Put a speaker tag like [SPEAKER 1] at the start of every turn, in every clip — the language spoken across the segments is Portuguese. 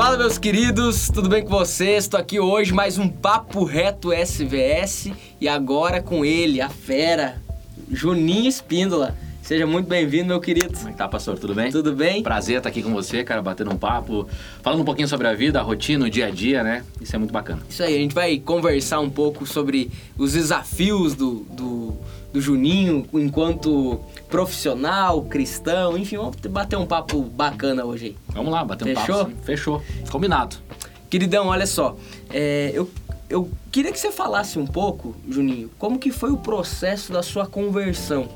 [SPEAKER 1] Fala, meus queridos, tudo bem com vocês? Estou aqui hoje mais um Papo Reto SVS e agora com ele, a fera, Juninho Espíndola. Seja muito bem-vindo, meu querido.
[SPEAKER 2] Como é que tá, pastor? Tudo bem?
[SPEAKER 1] Tudo bem?
[SPEAKER 2] Prazer estar aqui com você, cara, batendo um papo, falando um pouquinho sobre a vida, a rotina, o dia a dia, né? Isso é muito bacana.
[SPEAKER 1] Isso aí, a gente vai conversar um pouco sobre os desafios do, do, do Juninho enquanto profissional, cristão, enfim, vamos bater um papo bacana hoje aí.
[SPEAKER 2] Vamos lá, bater um
[SPEAKER 1] Fechou?
[SPEAKER 2] papo. sim. Fechou? Combinado.
[SPEAKER 1] Queridão, olha só, é, eu, eu queria que você falasse um pouco, Juninho, como que foi o processo da sua conversão?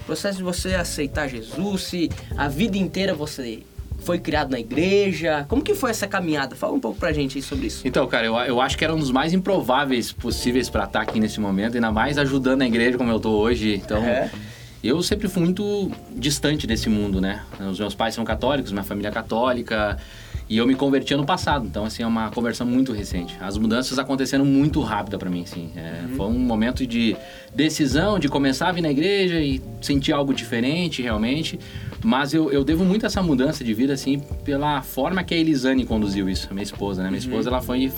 [SPEAKER 1] O processo de você aceitar Jesus, se a vida inteira você foi criado na igreja, como que foi essa caminhada? Fala um pouco pra gente aí sobre isso.
[SPEAKER 2] Então, cara, eu, eu acho que era um dos mais improváveis possíveis para estar aqui nesse momento, ainda mais ajudando a igreja como eu tô hoje. Então,
[SPEAKER 1] É.
[SPEAKER 2] eu sempre fui muito distante desse mundo, né? Os meus pais são católicos, minha família é católica, e eu me converti ano passado. Então, assim, é uma conversão muito recente. As mudanças aconteceram muito rápida para mim, assim. É, Foi um momento de decisão, de começar a vir na igreja e sentir algo diferente, realmente. Mas eu, eu devo muito essa mudança de vida, assim, pela forma que a Elisane conduziu isso, a minha esposa, né? Minha esposa, ela foi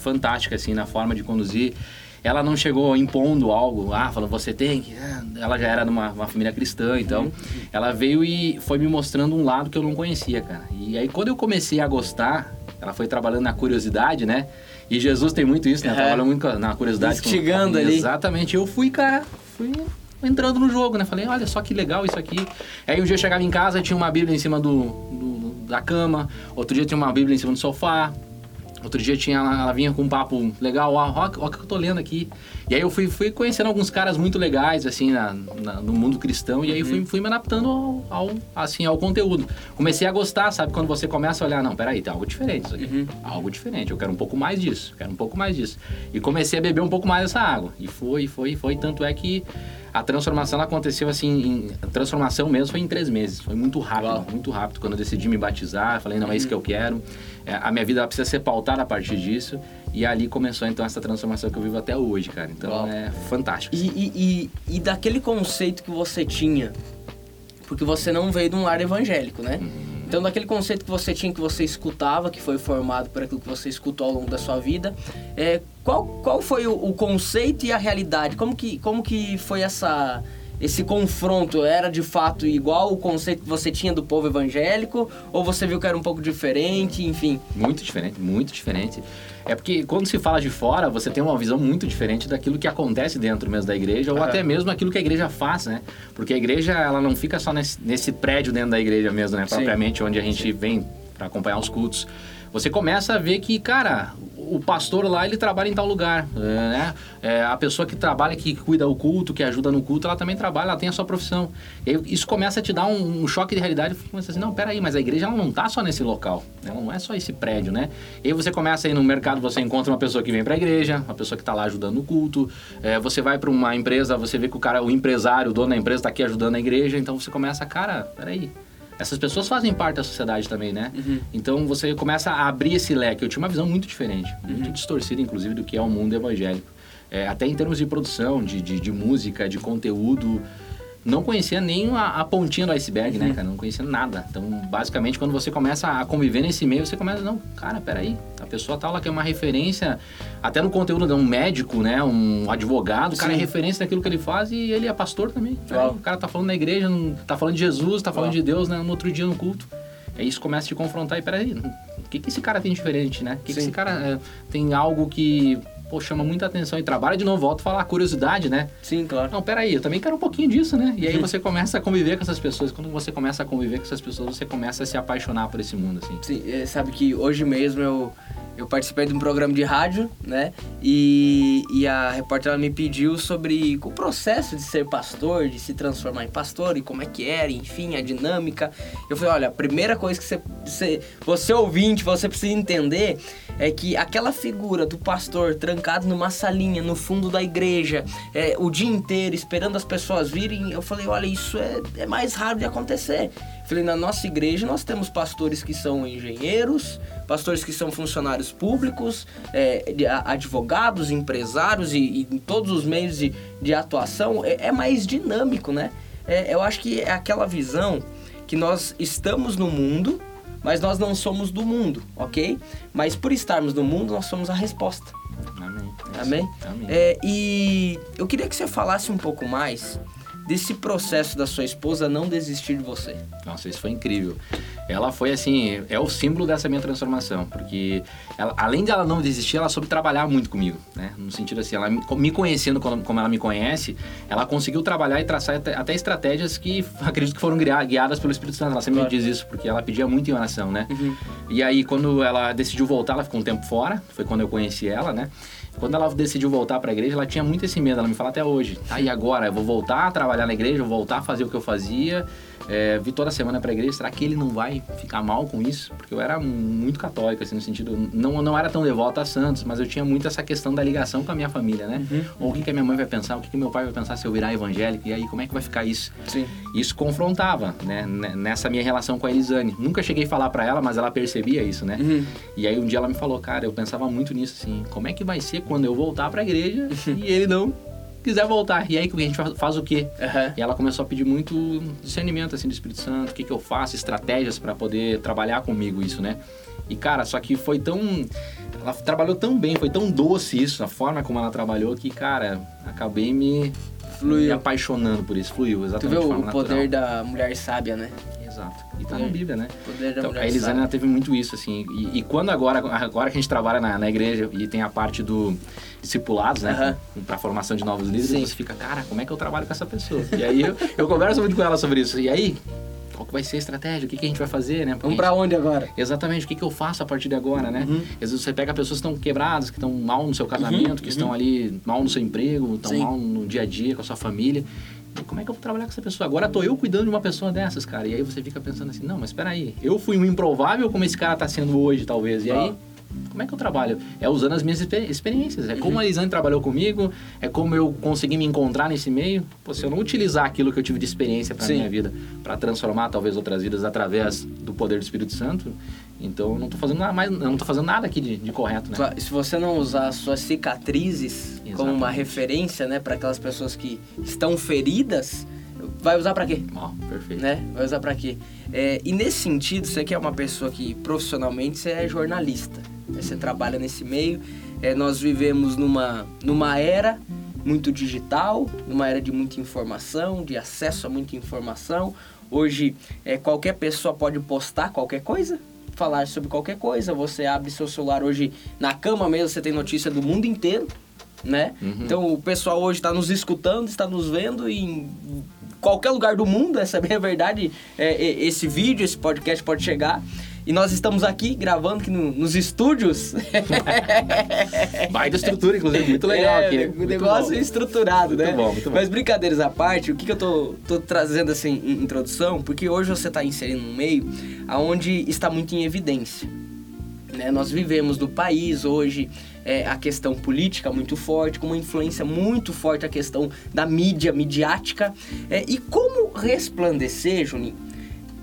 [SPEAKER 2] fantástica, assim, na forma de conduzir. Ela não chegou impondo algo, ah, falando, você tem que... ah, Ela já era de uma, uma família cristã, então... Ela veio e foi me mostrando um lado que eu não conhecia, cara. E aí, quando eu comecei a gostar, ela foi trabalhando na curiosidade, né? E Jesus tem muito isso, né?
[SPEAKER 1] É.
[SPEAKER 2] Trabalha muito na curiosidade. com-
[SPEAKER 1] Instigando ali.
[SPEAKER 2] Exatamente. Eu fui, cara, fui entrando no jogo, né? Falei, olha só que legal isso aqui. Aí um dia eu chegava em casa, tinha uma Bíblia em cima do, do- da cama, outro dia tinha uma Bíblia em cima do sofá, outro dia tinha, ela vinha com um papo legal, ó, ó, ó o que eu tô lendo aqui. E aí eu fui, fui conhecendo alguns caras muito legais, assim, na, na- no mundo cristão, e aí fui, fui me adaptando ao, ao, assim, ao conteúdo. Comecei a gostar, sabe? Quando você começa a olhar, não, peraí, tem algo diferente isso aqui. Algo diferente, eu quero um pouco mais disso, quero um pouco mais disso. E comecei a beber um pouco mais dessa água. E foi, foi, foi. Tanto é que a transformação aconteceu assim, em, a transformação mesmo foi em três meses. Foi muito rápido,
[SPEAKER 1] Uau.
[SPEAKER 2] muito rápido. Quando eu decidi me batizar, falei, não, é isso que eu quero. É, a minha vida precisa ser pautada a partir disso. E ali começou então essa transformação que eu vivo até hoje, cara. Então
[SPEAKER 1] Uau.
[SPEAKER 2] é fantástico.
[SPEAKER 1] E, e, e, e daquele conceito que você tinha, porque você não veio de um lar evangélico, né? Então, daquele conceito que você tinha, que você escutava, que foi formado por aquilo que você escutou ao longo da sua vida, é, qual, qual foi o, o conceito e a realidade? Como que, como que foi essa, esse confronto? Era de fato igual o conceito que você tinha do povo evangélico? Ou você viu que era um pouco diferente? Enfim.
[SPEAKER 2] Muito diferente, muito diferente. É porque quando se fala de fora, você tem uma visão muito diferente daquilo que acontece dentro mesmo da igreja, ou
[SPEAKER 1] Aham.
[SPEAKER 2] até mesmo aquilo que a igreja faz, né? Porque a igreja, ela não fica só nesse, nesse prédio dentro da igreja mesmo, né?
[SPEAKER 1] Sim.
[SPEAKER 2] Propriamente, onde a gente vem para acompanhar os cultos. Você começa a ver que, cara, o pastor lá, ele trabalha em tal lugar, né? É, a pessoa que trabalha, que cuida do culto, que ajuda no culto, ela também trabalha, ela tem a sua profissão. E aí, isso começa a te dar um, um choque de realidade. Você começa assim, não, peraí, mas a igreja ela não tá só nesse local, né? ela não é só esse prédio, né? E aí você começa a ir no mercado, você encontra uma pessoa que vem pra igreja, uma pessoa que tá lá ajudando no culto. É, você vai para uma empresa, você vê que o cara, o empresário, o dono da empresa tá aqui ajudando a igreja, então você começa, cara, peraí. Essas pessoas fazem parte da sociedade também, né? Então você começa a abrir esse leque. Eu tinha uma visão muito diferente, muito distorcida, inclusive, do que é o mundo evangélico. É, até em termos de produção, de, de, de música, de conteúdo. Não conhecia nem a, a pontinha do iceberg, né, cara? Não conhecia nada. Então, basicamente, quando você começa a conviver nesse meio, você começa, não, cara, peraí. A pessoa tal, ela que é uma referência, até no conteúdo de um médico, né? Um advogado, o cara é referência daquilo que ele faz e ele é pastor também. Peraí, o cara tá falando na igreja, não- tá falando de Jesus, tá falando
[SPEAKER 1] Uau.
[SPEAKER 2] de Deus, né? No outro dia no culto. Aí isso começa a te confrontar e peraí, o que, que esse cara tem diferente, né? O que, que esse cara é, tem algo que, pô, chama muita atenção e trabalha de novo, volta a falar, curiosidade, né?
[SPEAKER 1] Sim, claro.
[SPEAKER 2] Não, peraí, eu também quero um pouquinho disso, né? E aí você começa a conviver com essas pessoas. Quando você começa a conviver com essas pessoas, você começa a se apaixonar por esse mundo, assim.
[SPEAKER 1] Sim, é, sabe que hoje mesmo eu, eu participei de um programa de rádio, né? E, e a repórter ela me pediu sobre o processo de ser pastor, de se transformar em pastor e como é que era, enfim, a dinâmica. Eu falei, olha, a primeira coisa que você, você, você ouvinte, você precisa entender é que aquela figura do pastor trancado numa salinha no fundo da igreja, é, o dia inteiro esperando as pessoas virem, eu falei, olha, isso é, é mais raro de acontecer. Falei, na nossa igreja nós temos pastores que são engenheiros, pastores que são funcionários públicos, é, advogados, empresários e, e em todos os meios de, de atuação. É, é mais dinâmico, né? É, eu acho que é aquela visão que nós estamos no mundo, mas nós não somos do mundo, ok? Mas por estarmos no mundo, nós somos a resposta.
[SPEAKER 2] Amém. É
[SPEAKER 1] Amém?
[SPEAKER 2] Amém.
[SPEAKER 1] É, e eu queria que você falasse um pouco mais desse processo da sua esposa não desistir de você.
[SPEAKER 2] Nossa, isso foi incrível. Ela foi assim, é o símbolo dessa minha transformação, porque ela, além de ela não desistir, ela soube trabalhar muito comigo, né? No sentido assim, ela me- conhecendo como, ela me conhece, ela conseguiu trabalhar e traçar até, até estratégias que acredito que foram guia- guiadas pelo Espírito Santo. Ela sempre
[SPEAKER 1] Claro.
[SPEAKER 2] me diz isso, porque ela pedia muito em oração, né? E aí, quando ela decidiu voltar, ela ficou um tempo fora, foi quando eu conheci ela, né? Quando ela decidiu voltar para a igreja, ela tinha muito esse medo. Ela me fala até hoje. Ah, e agora? Eu vou voltar a trabalhar na igreja, vou voltar a fazer o que eu fazia. É, vi toda semana para a igreja. Será que ele não vai ficar mal com isso? Porque eu era muito católico, assim, no sentido. Não, não era tão devoto a Santos, mas eu tinha muito essa questão da ligação com a minha família, né? Ou o que, que a minha mãe vai pensar, o que, que meu pai vai pensar se eu virar evangélico, e aí como é que vai ficar isso?
[SPEAKER 1] Sim.
[SPEAKER 2] Isso confrontava, né? Nessa minha relação com a Elisane. Nunca cheguei a falar para ela, mas ela percebia isso, né?
[SPEAKER 1] Uhum.
[SPEAKER 2] E aí um dia ela me falou, cara, eu pensava muito nisso, assim, como é que vai ser quando eu voltar pra igreja e ele não quiser voltar? E aí a gente faz, o quê?
[SPEAKER 1] Aham.
[SPEAKER 2] E ela começou a pedir muito discernimento, assim, do Espírito Santo, o que que eu faço, estratégias para poder trabalhar comigo isso, né? E, cara, só que foi tão... Ela trabalhou tão bem, foi tão doce isso, a forma como ela trabalhou, que, cara, acabei me,
[SPEAKER 1] Fluiu.
[SPEAKER 2] me apaixonando por isso. Fluiu,
[SPEAKER 1] Tu
[SPEAKER 2] exatamente
[SPEAKER 1] vê
[SPEAKER 2] de
[SPEAKER 1] o poder
[SPEAKER 2] natural.
[SPEAKER 1] da mulher sábia, né?
[SPEAKER 2] Exato. E tá
[SPEAKER 1] É.
[SPEAKER 2] na Bíblia, né?
[SPEAKER 1] O poder da
[SPEAKER 2] Então, a ela teve muito isso, assim. E, e quando agora, agora que a gente trabalha na, na igreja e tem a parte do discipulados, né?
[SPEAKER 1] Aham.
[SPEAKER 2] Pra formação de novos líderes,
[SPEAKER 1] Sim.
[SPEAKER 2] você fica, cara, como é que eu trabalho com essa pessoa? E aí eu, eu converso muito com ela sobre isso. E aí, qual que vai ser a estratégia? O que, que a gente vai fazer, né? Porque
[SPEAKER 1] Vamos pra onde agora?
[SPEAKER 2] Exatamente, o que, que eu faço a partir de agora, né?
[SPEAKER 1] Uhum.
[SPEAKER 2] Às vezes você pega pessoas que estão quebradas, que estão mal no seu casamento, que estão ali mal no seu emprego, estão
[SPEAKER 1] Sim.
[SPEAKER 2] mal no dia a dia com a sua família. E como é que eu vou trabalhar com essa pessoa? Agora tô eu cuidando de uma pessoa dessas, cara. E aí você fica pensando assim, não, mas espera aí, eu fui um improvável como esse cara tá sendo hoje, talvez. E aí, como é que eu trabalho? É usando as minhas exper- experiências. É como a Elisane trabalhou comigo, é como eu consegui me encontrar nesse meio. Pô, se eu não utilizar aquilo que eu tive de experiência para minha vida, para transformar talvez outras vidas através do poder do Espírito Santo, então eu não tô fazendo nada mais, eu não tô fazendo nada aqui de, de correto, né?
[SPEAKER 1] Se você não usar as suas cicatrizes como uma
[SPEAKER 2] Exatamente.
[SPEAKER 1] referência, né, para aquelas pessoas que estão feridas, vai usar pra quê?
[SPEAKER 2] Ó, perfeito.
[SPEAKER 1] Né? Vai usar pra quê? É, e nesse sentido, você que é uma pessoa que profissionalmente você é jornalista? Você trabalha nesse meio. É, nós vivemos numa, numa era muito digital, numa era de muita informação, de acesso a muita informação. Hoje, é, qualquer pessoa pode postar qualquer coisa, falar sobre qualquer coisa. Você abre seu celular hoje na cama mesmo, você tem notícia do mundo inteiro, né?
[SPEAKER 2] Uhum.
[SPEAKER 1] Então o pessoal hoje está nos escutando, está nos vendo em qualquer lugar do mundo, essa é a verdade. É, é, esse vídeo, esse podcast pode chegar. E nós estamos aqui gravando aqui no- nos estúdios.
[SPEAKER 2] Baita estrutura, inclusive, muito legal
[SPEAKER 1] É,
[SPEAKER 2] aqui.
[SPEAKER 1] O
[SPEAKER 2] Muito
[SPEAKER 1] negócio
[SPEAKER 2] bom.
[SPEAKER 1] estruturado,
[SPEAKER 2] Muito
[SPEAKER 1] né?
[SPEAKER 2] bom, muito bom.
[SPEAKER 1] Mas brincadeiras à parte, o que, que eu tô, tô trazendo assim em introdução? Porque hoje você está inserindo um meio onde está muito em evidência. né? Nós vivemos no país hoje é, a questão política muito forte, com uma influência muito forte a questão da mídia, midiática. É, e como resplandecer, Juninho,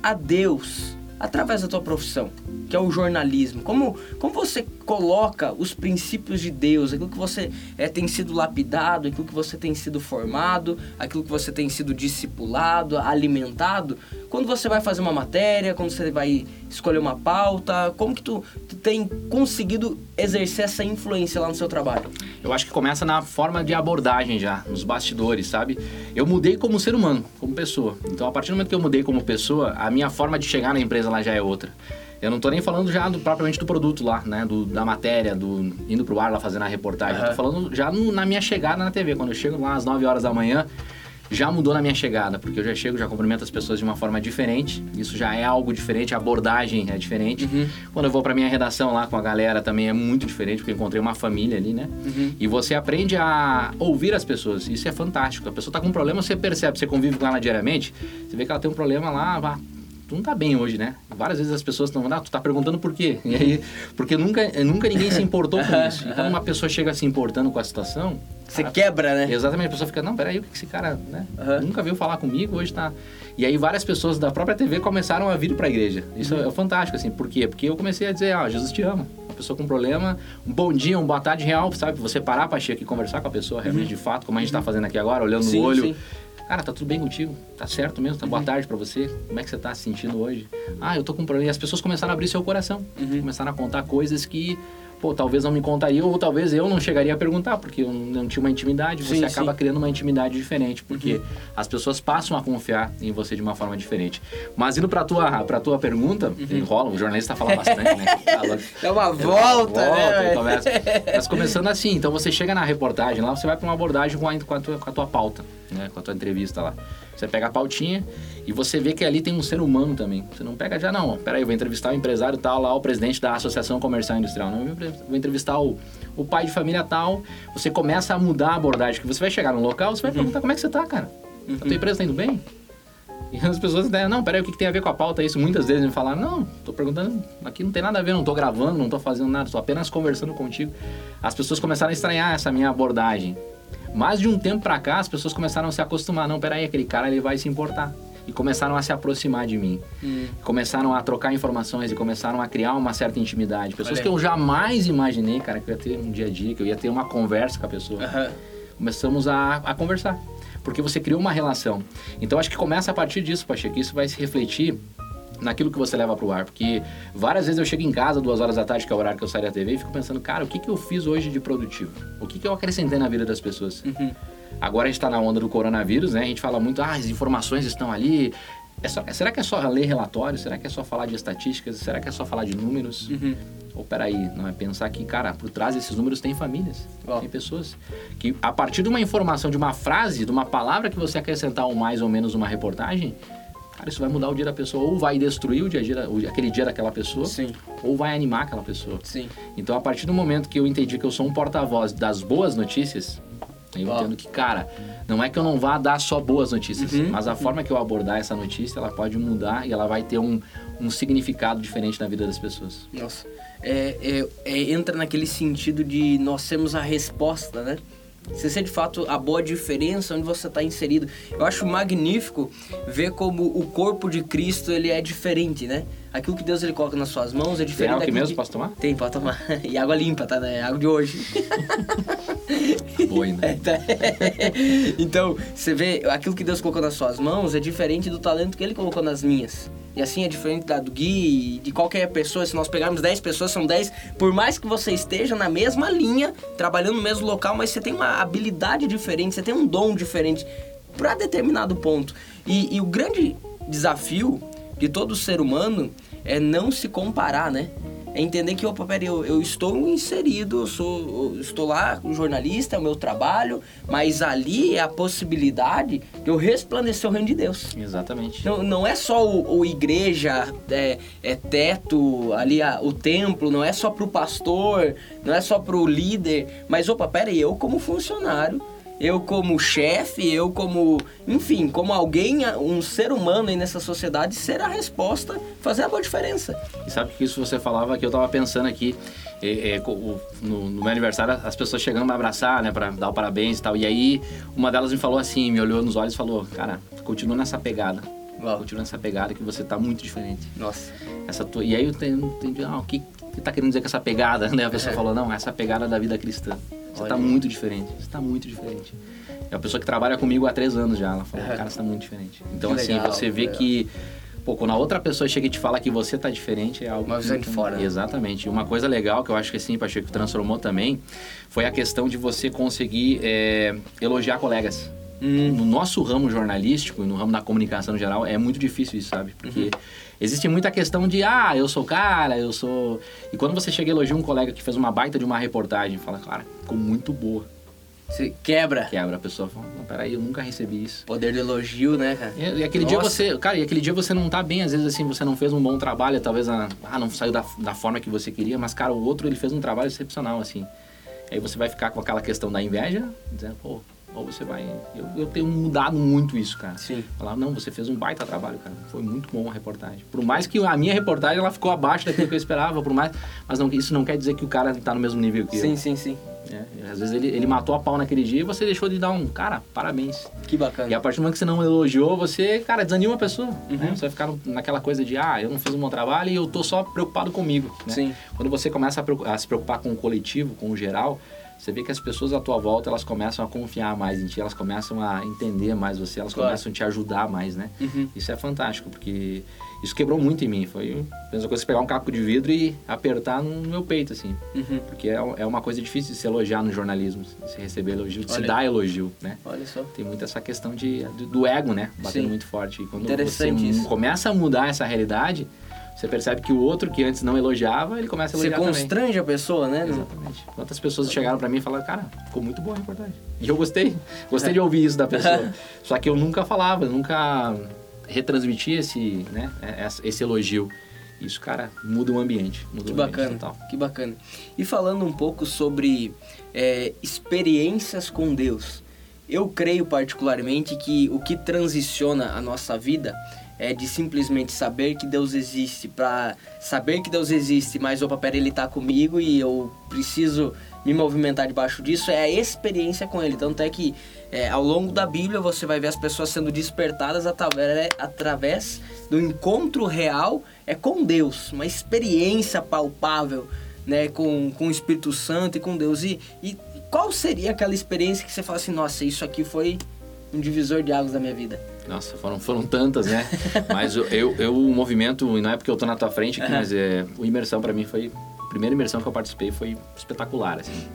[SPEAKER 1] a Deus através da tua profissão, que é o jornalismo? Como, como você coloca os princípios de Deus, aquilo que você é, tem sido lapidado, aquilo que você tem sido formado, aquilo que você tem sido discipulado, alimentado, quando você vai fazer uma matéria, quando você vai escolher uma pauta, como que tu, tu tem conseguido exercer essa influência lá no seu trabalho?
[SPEAKER 2] Eu acho que começa na forma de abordagem já, nos bastidores, sabe? Eu mudei como ser humano, como pessoa. Então, a partir do momento que eu mudei como pessoa, a minha forma de chegar na empresa lá já é outra. Eu não tô nem falando já do, propriamente do produto lá, né? Do, da matéria, do indo pro ar lá fazendo a reportagem. Eu
[SPEAKER 1] Aham.
[SPEAKER 2] tô falando já no- na minha chegada na TV. Quando eu chego lá às 9 horas da manhã, já mudou na minha chegada, porque eu já chego, já cumprimento as pessoas de uma forma diferente. Isso já é algo diferente, a abordagem é diferente.
[SPEAKER 1] Uhum.
[SPEAKER 2] Quando eu vou pra minha redação lá com a galera também é muito diferente, porque eu encontrei uma família ali, né?
[SPEAKER 1] Uhum.
[SPEAKER 2] E você aprende a ouvir as pessoas. Isso é fantástico. A pessoa tá com um problema, você percebe, você convive com ela diariamente, você vê que ela tem um problema lá, vá, tu não tá bem hoje, né? Várias vezes as pessoas estão, ah, tu tá perguntando por quê? E aí, porque nunca, nunca ninguém se importou com isso. E quando uma pessoa chega se importando com a situação,
[SPEAKER 1] Você
[SPEAKER 2] cara,
[SPEAKER 1] quebra, né?
[SPEAKER 2] Exatamente, a pessoa fica, não, peraí, o que esse cara, né?
[SPEAKER 1] Aham.
[SPEAKER 2] Nunca veio falar comigo, hoje tá. E aí várias pessoas da própria TV começaram a vir pra igreja. Isso é fantástico, assim. Por quê? Porque eu comecei a dizer, ah, Jesus te ama. Uma pessoa com um problema, um bom dia, um boa tarde real, sabe? Você parar pra chegar aqui e conversar com a pessoa realmente de fato, como a gente tá fazendo aqui agora, olhando
[SPEAKER 1] Sim,
[SPEAKER 2] no olho.
[SPEAKER 1] sim.
[SPEAKER 2] Cara, tá tudo bem contigo? Tá certo mesmo? Tá boa tarde para você? Como é que você tá se sentindo hoje? Ah, eu tô com um problema. E as pessoas começaram a abrir seu coração.
[SPEAKER 1] Uhum.
[SPEAKER 2] Começaram a contar coisas que, pô, talvez não me contariam ou talvez eu não chegaria a perguntar, porque eu não tinha uma intimidade. Você
[SPEAKER 1] Sim,
[SPEAKER 2] acaba
[SPEAKER 1] sim.
[SPEAKER 2] criando uma intimidade diferente, porque as pessoas passam a confiar em você de uma forma diferente. Mas indo pra tua, pra tua pergunta, enrola, o jornalista fala bastante, né? Fala-
[SPEAKER 1] É uma volta,
[SPEAKER 2] dá uma
[SPEAKER 1] né?
[SPEAKER 2] volta,
[SPEAKER 1] velho?
[SPEAKER 2] começa. Mas começando assim, então você chega na reportagem lá, você vai para uma abordagem com a, com a tua, com a tua pauta, né? Com a tua entrevista lá. Você pega a pautinha e você vê que ali tem um ser humano também. Você não pega já, não, peraí, eu vou entrevistar o empresário tal lá, o presidente da Associação Comercial e Industrial. Não, eu vou entrevistar o, o pai de família tal. Você começa a mudar a abordagem, que você vai chegar no local, você vai perguntar como é que você tá, cara? A tua empresa tá indo bem? E as pessoas né, não, peraí, o que, que tem a ver com a pauta isso? Muitas vezes me falaram, não, tô perguntando, aqui não tem nada a ver, não tô gravando, não tô fazendo nada, tô apenas conversando contigo. As pessoas começaram a estranhar essa minha abordagem. Mais de um tempo pra cá, as pessoas começaram a se acostumar, não, peraí, aquele cara ele vai se importar. E começaram a se aproximar de mim.
[SPEAKER 1] Hum.
[SPEAKER 2] Começaram a trocar informações e começaram a criar uma certa intimidade. Pessoas
[SPEAKER 1] Olha
[SPEAKER 2] que eu jamais imaginei, cara, que eu ia ter um dia a dia, que eu ia ter uma conversa com a pessoa
[SPEAKER 1] Aham.
[SPEAKER 2] começamos a, a conversar. Porque você criou uma relação. Então acho que começa a partir disso, Pacheco. Isso vai se refletir naquilo que você leva pro ar. Porque várias vezes eu chego em casa, duas horas da tarde, que é o horário que eu saio da TV, e fico pensando, cara, o que, que eu fiz hoje de produtivo? O que, que eu acrescentei na vida das pessoas?
[SPEAKER 1] Uhum.
[SPEAKER 2] Agora a gente está na onda do coronavírus, né? A gente fala muito, ah, as informações estão ali. É só- será que é só ler relatórios? Será que é só falar de estatísticas? Será que é só falar de números?
[SPEAKER 1] Uhum.
[SPEAKER 2] Ou peraí, não é pensar que, cara, por trás desses números tem famílias,
[SPEAKER 1] Ó.
[SPEAKER 2] tem pessoas. Que a partir de uma informação, de uma frase, de uma palavra que você acrescentar ou mais ou menos numa reportagem, cara, isso vai mudar o dia da pessoa. Ou vai destruir o dia, aquele dia daquela pessoa,
[SPEAKER 1] Sim,
[SPEAKER 2] ou vai animar aquela pessoa.
[SPEAKER 1] sim.
[SPEAKER 2] Então, a partir do momento que eu entendi que eu sou um porta-voz das boas notícias, eu
[SPEAKER 1] Ó.
[SPEAKER 2] entendo que, cara, não é que eu não vá dar só boas notícias,
[SPEAKER 1] Uhum,
[SPEAKER 2] mas a forma que eu abordar essa notícia, ela pode mudar e ela vai ter um, um significado diferente na vida das pessoas.
[SPEAKER 1] Nossa. É, é- é- entra naquele sentido de nós temos a resposta, né? Você ser de fato a boa diferença onde você está inserido. Eu acho magnífico ver como o corpo de Cristo ele é diferente, né? Aquilo que Deus ele coloca nas suas mãos é
[SPEAKER 2] Tem
[SPEAKER 1] diferente
[SPEAKER 2] água aqui mesmo?
[SPEAKER 1] que-
[SPEAKER 2] Posso tomar?
[SPEAKER 1] Tem, pode tomar. E água limpa, tá? Né? Água de hoje.
[SPEAKER 2] Boa ainda.
[SPEAKER 1] É, tá. então, você vê, aquilo que Deus colocou nas suas mãos é diferente do talento que Ele colocou nas minhas. E assim é diferente da do Gui, de qualquer pessoa. Se nós pegarmos 10 pessoas, são 10. Por mais que você esteja na mesma linha, trabalhando no mesmo local, mas você tem uma habilidade diferente, você tem um dom diferente para determinado ponto. E, e o grande desafio de todo ser humano é não se comparar, né? É entender que, opa, peraí, eu, eu estou inserido, eu, sou, eu estou lá, um jornalista, é o meu trabalho, mas ali é a possibilidade de eu resplandecer o reino de Deus.
[SPEAKER 2] Exatamente.
[SPEAKER 1] Não, não é só o, o igreja, é, é teto, ali a- o templo, não é só pro pastor, não é só pro líder, mas opa, peraí, eu como funcionário, eu como chefe, eu como, enfim, como alguém, um ser humano aí nessa sociedade, ser a resposta, fazer a boa diferença.
[SPEAKER 2] E sabe que isso você falava que eu tava pensando aqui, é, é, no, no meu aniversário, as pessoas chegando me abraçar, né, pra dar o parabéns e tal. E aí, uma delas me falou assim, me olhou nos olhos e falou, cara, continua nessa pegada.
[SPEAKER 1] Uau.
[SPEAKER 2] Continua nessa pegada que você tá muito diferente.
[SPEAKER 1] Nossa.
[SPEAKER 2] Essa tua... E aí eu entendi, ah, o que, que tá querendo dizer com essa pegada? Né? A pessoa
[SPEAKER 1] É.
[SPEAKER 2] falou, não, essa pegada da vida cristã. Você
[SPEAKER 1] Olha
[SPEAKER 2] tá muito diferente. Você tá muito diferente. É uma pessoa que trabalha comigo há três anos já. Ela falou,
[SPEAKER 1] É.
[SPEAKER 2] cara, você tá muito diferente. Então,
[SPEAKER 1] Que
[SPEAKER 2] assim,
[SPEAKER 1] legal,
[SPEAKER 2] você vê
[SPEAKER 1] legal.
[SPEAKER 2] que, pô, quando a outra pessoa chega e te fala que você tá diferente, é algo.
[SPEAKER 1] Uma visão de fora, né?
[SPEAKER 2] Exatamente. E uma coisa legal que eu acho que assim, Pacheco, transformou também foi a questão de você conseguir é, elogiar colegas.
[SPEAKER 1] Hum.
[SPEAKER 2] No nosso ramo jornalístico e no ramo da comunicação no geral, é muito difícil isso, sabe? Porque
[SPEAKER 1] Uhum.
[SPEAKER 2] existe muita questão de, ah, eu sou cara, eu sou. E quando você chega e elogia um colega que fez uma baita de uma reportagem, fala, cara, ficou muito boa.
[SPEAKER 1] Você quebra.
[SPEAKER 2] Quebra, a pessoa fala, não, peraí, eu nunca recebi isso.
[SPEAKER 1] Poder do elogio, né, cara?
[SPEAKER 2] E, e aquele dia
[SPEAKER 1] Nossa.
[SPEAKER 2] você, cara, e aquele dia você não tá bem, às vezes assim, você não fez um bom trabalho, talvez a, ah, não saiu da, da forma que você queria, mas cara, o outro ele fez um trabalho excepcional, assim. Aí você vai ficar com aquela questão da inveja, dizendo, pô, ou você vai. Eu, eu tenho mudado muito isso, cara.
[SPEAKER 1] Sim.
[SPEAKER 2] Falar, não, você fez um baita trabalho, cara. Foi muito bom a reportagem. Por mais que a minha reportagem ela ficou abaixo daquilo que eu esperava, por mais. Mas não, isso não quer dizer que o cara tá no mesmo nível que
[SPEAKER 1] Sim,
[SPEAKER 2] eu.
[SPEAKER 1] sim, sim.
[SPEAKER 2] né? Às vezes ele, ele matou a pau naquele dia e você deixou de dar um. Cara, parabéns.
[SPEAKER 1] Que bacana.
[SPEAKER 2] E a partir do momento que você não elogiou, você, cara, desanima a pessoa.
[SPEAKER 1] Uhum.
[SPEAKER 2] Né? Você vai ficar naquela coisa de, ah, eu não fiz um bom trabalho e eu tô só preocupado comigo. Né?
[SPEAKER 1] Sim.
[SPEAKER 2] Quando você começa a, a se preocupar com o coletivo, com o geral, você vê que as pessoas à tua volta, elas começam a confiar mais em ti, elas começam a entender mais você, elas
[SPEAKER 1] Claro.
[SPEAKER 2] começam a te ajudar mais, né?
[SPEAKER 1] Uhum.
[SPEAKER 2] Isso é fantástico, porque isso quebrou muito em mim. Foi a mesma coisa que pegar um caco de vidro e apertar no meu peito, assim.
[SPEAKER 1] Uhum.
[SPEAKER 2] Porque é, é uma coisa difícil de se elogiar no jornalismo, de se receber elogio, de se dar elogio, né?
[SPEAKER 1] Olha só.
[SPEAKER 2] Tem muito essa questão de, do, do ego, né? Batendo
[SPEAKER 1] Sim.
[SPEAKER 2] muito forte. E quando
[SPEAKER 1] Interessante
[SPEAKER 2] você
[SPEAKER 1] isso.
[SPEAKER 2] começa a mudar essa realidade, você percebe que o outro que antes não elogiava, ele começa a
[SPEAKER 1] Você
[SPEAKER 2] elogiar também.
[SPEAKER 1] constrange a pessoa, né?
[SPEAKER 2] Exatamente. Quantas pessoas chegaram pra mim e falaram, cara, ficou muito boa a reportagem. E eu gostei. Gostei de ouvir isso da pessoa. Só que eu nunca falava, nunca retransmitia esse, né, esse esse elogio. Isso, cara, muda o ambiente. Muda
[SPEAKER 1] Que
[SPEAKER 2] o ambiente
[SPEAKER 1] bacana,
[SPEAKER 2] total.
[SPEAKER 1] que bacana. E falando um pouco sobre é, experiências com Deus, eu creio particularmente que o que transiciona a nossa vida é de simplesmente saber que Deus existe, para saber que Deus existe, mas opa, pera, ele tá comigo e eu preciso me movimentar debaixo disso, é a experiência com ele. Tanto é que é, ao longo da Bíblia você vai ver as pessoas sendo despertadas através, através do encontro real é com Deus, uma experiência palpável né, com, com o Espírito Santo e com Deus. E, e qual seria aquela experiência que você fala assim, nossa, isso aqui foi um divisor de águas da minha vida?
[SPEAKER 2] Nossa, foram, foram tantas, né? Mas eu, eu, eu, o movimento, e não é porque eu tô na tua frente aqui,
[SPEAKER 1] Aham.
[SPEAKER 2] mas é, o imersão pra mim foi. A primeira imersão que eu participei foi espetacular, assim.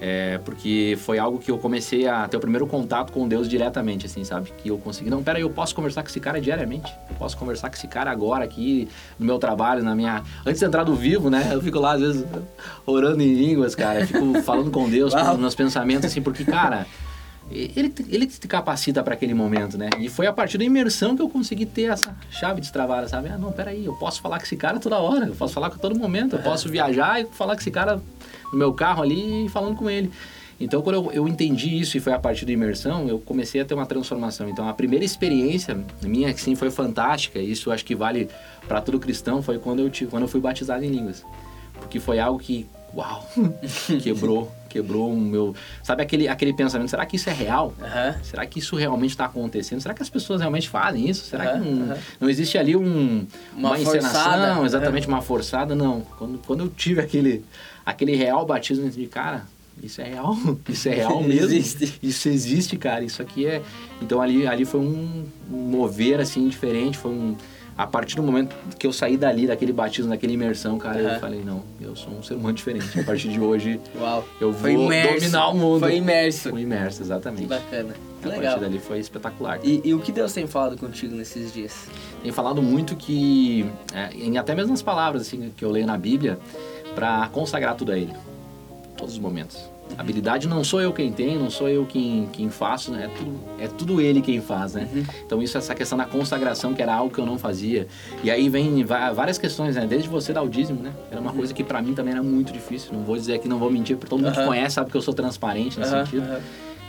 [SPEAKER 2] É, porque foi algo que eu comecei a ter o primeiro contato com Deus diretamente, assim, sabe? Que eu consegui. Não, pera aí, eu posso conversar com esse cara diariamente. Eu posso conversar com esse cara agora aqui, no meu trabalho, na minha. Antes de entrar do vivo, né? Eu fico lá, às vezes, orando em línguas, cara. Eu fico falando com Deus, com meus pensamentos, assim, porque, cara. Ele, ele te capacita para aquele momento, né? E foi a partir da imersão que eu consegui ter essa chave destravada, sabe? Ah, não, peraí, eu posso falar com esse cara toda hora, eu posso falar com todo momento, eu posso viajar e falar com esse cara no meu carro ali falando com ele. Então, quando eu, eu entendi isso e foi a partir da imersão, eu comecei a ter uma transformação. Então, a primeira experiência minha, que sim, foi fantástica, isso acho que vale para todo cristão, foi quando eu, tive, quando eu fui batizado em línguas. Porque foi algo que, uau, quebrou, quebrou o meu... Sabe aquele, aquele pensamento, será que isso é real? Será que isso realmente está acontecendo? Será que as pessoas realmente fazem isso? Será que não, não existe ali um,
[SPEAKER 1] Uma
[SPEAKER 2] uma, encenação,
[SPEAKER 1] forçada,
[SPEAKER 2] exatamente uma forçada? Não. Quando, quando eu tive aquele, aquele real batismo, eu entendi, cara, isso é real, isso é real mesmo.
[SPEAKER 1] Existe.
[SPEAKER 2] Isso existe, cara. Isso aqui é. Então ali, ali foi um mover assim diferente, foi um. A partir do momento que eu saí dali, daquele batismo, daquela imersão, cara,
[SPEAKER 1] Aham.
[SPEAKER 2] eu falei, não, eu sou um ser humano diferente. A partir de hoje,
[SPEAKER 1] Uau.
[SPEAKER 2] eu
[SPEAKER 1] Foi
[SPEAKER 2] vou dominar o mundo.
[SPEAKER 1] Foi imerso.
[SPEAKER 2] Fui imerso,
[SPEAKER 1] Que
[SPEAKER 2] exatamente.
[SPEAKER 1] bacana. Que
[SPEAKER 2] A
[SPEAKER 1] legal.
[SPEAKER 2] partir dali foi espetacular.
[SPEAKER 1] E, e o que Deus tem falado contigo nesses dias?
[SPEAKER 2] Tem falado muito que, é, em até mesmo nas palavras assim, que eu leio na Bíblia, para consagrar tudo a Ele, todos os momentos. Habilidade não sou eu quem tem, não sou eu quem, quem faço, né? é, tudo, é tudo Ele quem faz, né? Então isso, essa questão da consagração, que era algo que eu não fazia. E aí vem várias questões, né? Desde você dar o dízimo, né? Era uma coisa que para mim também era muito difícil. Não vou dizer que não vou mentir, porque todo mundo que
[SPEAKER 1] Aham.
[SPEAKER 2] conhece sabe que eu sou transparente nesse sentido.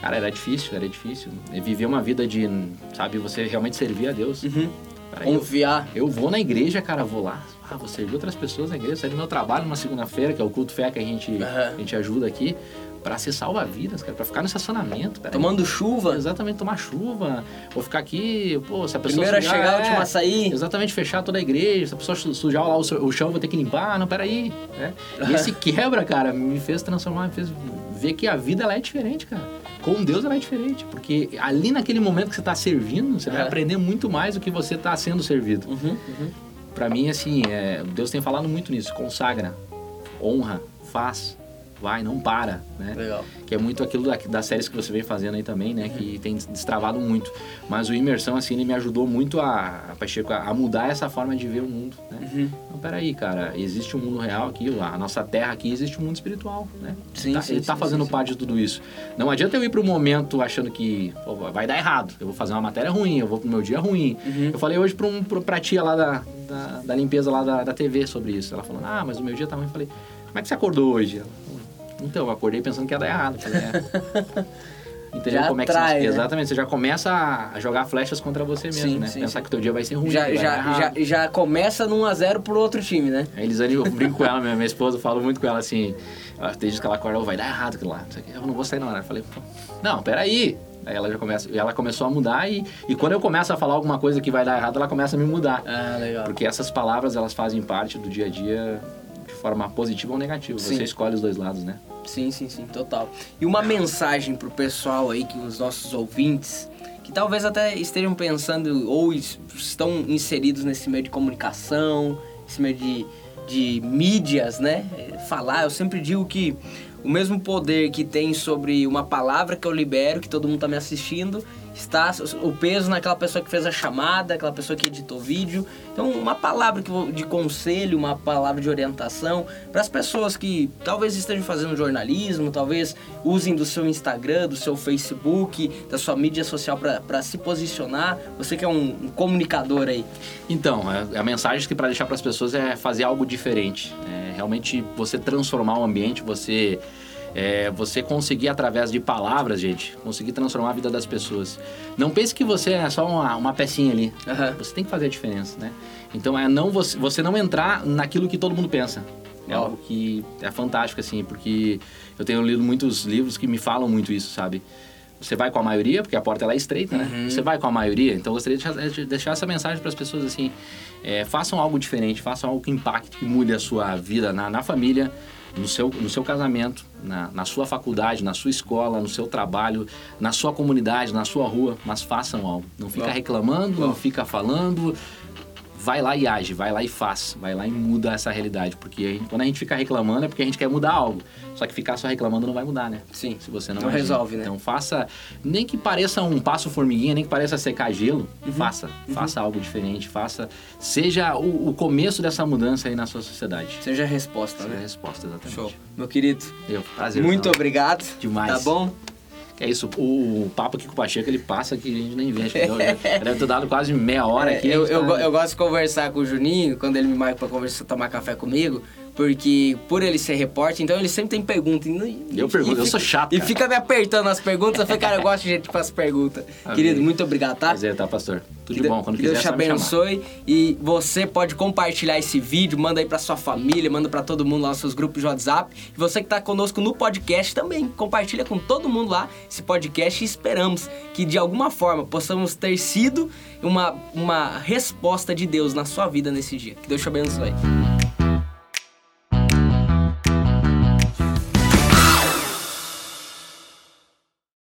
[SPEAKER 2] Cara, era difícil, era difícil. Viver uma vida de, sabe, você realmente servir a Deus.
[SPEAKER 1] Uhum.
[SPEAKER 2] Peraí, eu,
[SPEAKER 1] Confiar.
[SPEAKER 2] eu vou na igreja, cara, vou lá. Ah, vou servir outras pessoas na igreja, sair do meu trabalho numa segunda-feira, que é o culto fé que a gente, a gente ajuda aqui, pra ser salva-vidas, cara, pra ficar no estacionamento.
[SPEAKER 1] Tomando chuva.
[SPEAKER 2] Exatamente, tomar chuva. Vou ficar aqui, pô, se a pessoa
[SPEAKER 1] Primeiro a
[SPEAKER 2] sujar,
[SPEAKER 1] chegar,
[SPEAKER 2] é,
[SPEAKER 1] a última a sair.
[SPEAKER 2] Exatamente, fechar toda a igreja. Se a pessoa su- sujar lá o, chão, vou ter que limpar. Não, peraí. Né? E esse quebra, cara, me fez transformar, me fez ver que a vida ela é diferente, cara. Com Deus ela é diferente. Porque ali naquele momento que você tá servindo, você vai
[SPEAKER 1] É.
[SPEAKER 2] aprender muito mais do que você tá sendo servido.
[SPEAKER 1] Uhum, uhum.
[SPEAKER 2] Pra mim, assim, é, Deus tem falado muito nisso. Consagra, honra, faz, vai, não para, né?
[SPEAKER 1] Legal.
[SPEAKER 2] Que é muito aquilo da, das séries que você vem fazendo aí também, né? Que tem destravado muito. Mas o Imersão, assim, ele me ajudou muito a, a, Pacheco, a mudar essa forma de ver o mundo, né?
[SPEAKER 1] Uhum.
[SPEAKER 2] Não, peraí, cara. Existe um mundo real aqui, a nossa terra aqui, existe um mundo espiritual, né?
[SPEAKER 1] Sim,
[SPEAKER 2] ele tá,
[SPEAKER 1] sim,
[SPEAKER 2] ele tá
[SPEAKER 1] sim,
[SPEAKER 2] fazendo
[SPEAKER 1] sim, sim.
[SPEAKER 2] parte de tudo isso. Não adianta eu ir pro momento achando que pô, vai dar errado. Eu vou fazer uma matéria ruim, eu vou pro meu dia ruim.
[SPEAKER 1] Uhum.
[SPEAKER 2] Eu falei hoje pra, um, pra, tia lá da, da, da limpeza lá da, da TV sobre isso. Ela falou, ah, mas o meu dia tá ruim. Eu falei, como é que você acordou hoje? Ela então, eu acordei pensando que ia dar errado. Falei, é. Entendeu
[SPEAKER 1] Já
[SPEAKER 2] como é que
[SPEAKER 1] atrai,
[SPEAKER 2] você...
[SPEAKER 1] né?
[SPEAKER 2] Exatamente, você já começa a jogar flechas contra você mesmo,
[SPEAKER 1] Sim,
[SPEAKER 2] né?
[SPEAKER 1] sim,
[SPEAKER 2] Pensar
[SPEAKER 1] sim.
[SPEAKER 2] que o teu dia vai ser ruim.
[SPEAKER 1] Já, já, já, já começa num a 0 pro outro time, né?
[SPEAKER 2] A Elisane, eu brinco com ela, minha, minha esposa, eu falo muito com ela assim. Tem dias que ela acorda, "Oh, vai dar errado aquilo lá. Eu não vou sair na hora. Eu falei, "Pô, não, peraí. Aí ela já começa, ela começou a mudar e, e quando eu começo a falar alguma coisa que vai dar errado, ela começa a me mudar.
[SPEAKER 1] Ah, legal.
[SPEAKER 2] Porque essas palavras, elas fazem parte do dia a dia de forma positiva ou negativa.
[SPEAKER 1] Sim.
[SPEAKER 2] Você escolhe os dois lados, né?
[SPEAKER 1] Sim, sim, sim, total. E uma mensagem pro pessoal aí, que os nossos ouvintes, que talvez até estejam pensando ou es- estão inseridos nesse meio de comunicação, esse meio de, de mídias, né? É, Falar, eu sempre digo que o mesmo poder que tem sobre uma palavra que eu libero, que todo mundo tá me assistindo, está o peso naquela pessoa que fez a chamada, aquela pessoa que editou o vídeo. Então, uma palavra de conselho, uma palavra de orientação para as pessoas que talvez estejam fazendo jornalismo, talvez usem do seu Instagram, do seu Facebook, da sua mídia social para se posicionar. Você que é um, um comunicador aí.
[SPEAKER 2] Então, é- a mensagem que para deixar para as pessoas é fazer algo diferente. É realmente você transformar o ambiente, você é, você conseguir através de palavras, gente, conseguir transformar a vida das pessoas. Não pense que você é só uma, uma pecinha ali.
[SPEAKER 1] Aham.
[SPEAKER 2] Você tem que fazer a diferença, né? Então é não você, você não entrar naquilo que todo mundo pensa. É algo que é fantástico assim, porque eu tenho lido muitos livros que me falam muito isso, sabe? Você vai com a maioria, porque a porta ela é estreita, né? Você vai com a maioria, então eu gostaria de deixar, de deixar essa mensagem para as pessoas assim: é, façam algo diferente, façam algo que impacte, que mude a sua vida na, na família, no seu, no seu casamento, na, na sua faculdade, na sua escola, no seu trabalho, na sua comunidade, na sua rua, mas façam algo. Não fica reclamando, não fica falando. Vai lá e age, vai lá e faz, vai lá e muda essa realidade. Porque a gente- quando a gente fica reclamando é porque a gente quer mudar algo. Só que ficar só reclamando não vai mudar, né?
[SPEAKER 1] Sim.
[SPEAKER 2] Se você não,
[SPEAKER 1] Não
[SPEAKER 2] agir.
[SPEAKER 1] resolve, né?
[SPEAKER 2] Então faça, nem que pareça um passo formiguinha, nem que pareça secar gelo,
[SPEAKER 1] Uhum.
[SPEAKER 2] faça. Faça algo diferente, faça. Seja o, o começo dessa mudança aí na sua sociedade.
[SPEAKER 1] Seja a resposta,
[SPEAKER 2] Essa é a
[SPEAKER 1] né?
[SPEAKER 2] resposta, exatamente.
[SPEAKER 1] Show. Meu querido,
[SPEAKER 2] Eu, prazer.
[SPEAKER 1] muito
[SPEAKER 2] não.
[SPEAKER 1] obrigado.
[SPEAKER 2] Demais.
[SPEAKER 1] Tá bom?
[SPEAKER 2] É isso, o, o papo aqui com o Pacheco, ele passa que a gente nem vê. Já deve ter dado quase meia hora
[SPEAKER 1] É,
[SPEAKER 2] aqui.
[SPEAKER 1] eu,
[SPEAKER 2] gente
[SPEAKER 1] eu,
[SPEAKER 2] tá-
[SPEAKER 1] go- eu gosto de conversar com o Juninho quando ele me marca pra conversar, tomar café comigo, porque por ele ser repórter, então ele sempre tem pergunta. E,
[SPEAKER 2] Eu pergunto, eu sou chato,
[SPEAKER 1] E
[SPEAKER 2] cara.
[SPEAKER 1] fica me apertando as perguntas. Eu falei, cara, eu gosto de gente que faz pergunta.
[SPEAKER 2] Amém.
[SPEAKER 1] Querido, muito obrigado, tá?
[SPEAKER 2] Prazer, tá, pastor? Tudo
[SPEAKER 1] Que
[SPEAKER 2] de bom. Quando
[SPEAKER 1] que
[SPEAKER 2] quiser,
[SPEAKER 1] Deus te abençoe. E você pode compartilhar esse vídeo, manda aí pra sua família, manda pra todo mundo lá nos seus grupos de WhatsApp. E você que tá conosco no podcast também, compartilha com todo mundo lá esse podcast e esperamos que de alguma forma possamos ter sido uma, uma resposta de Deus na sua vida nesse dia. Que Deus te abençoe.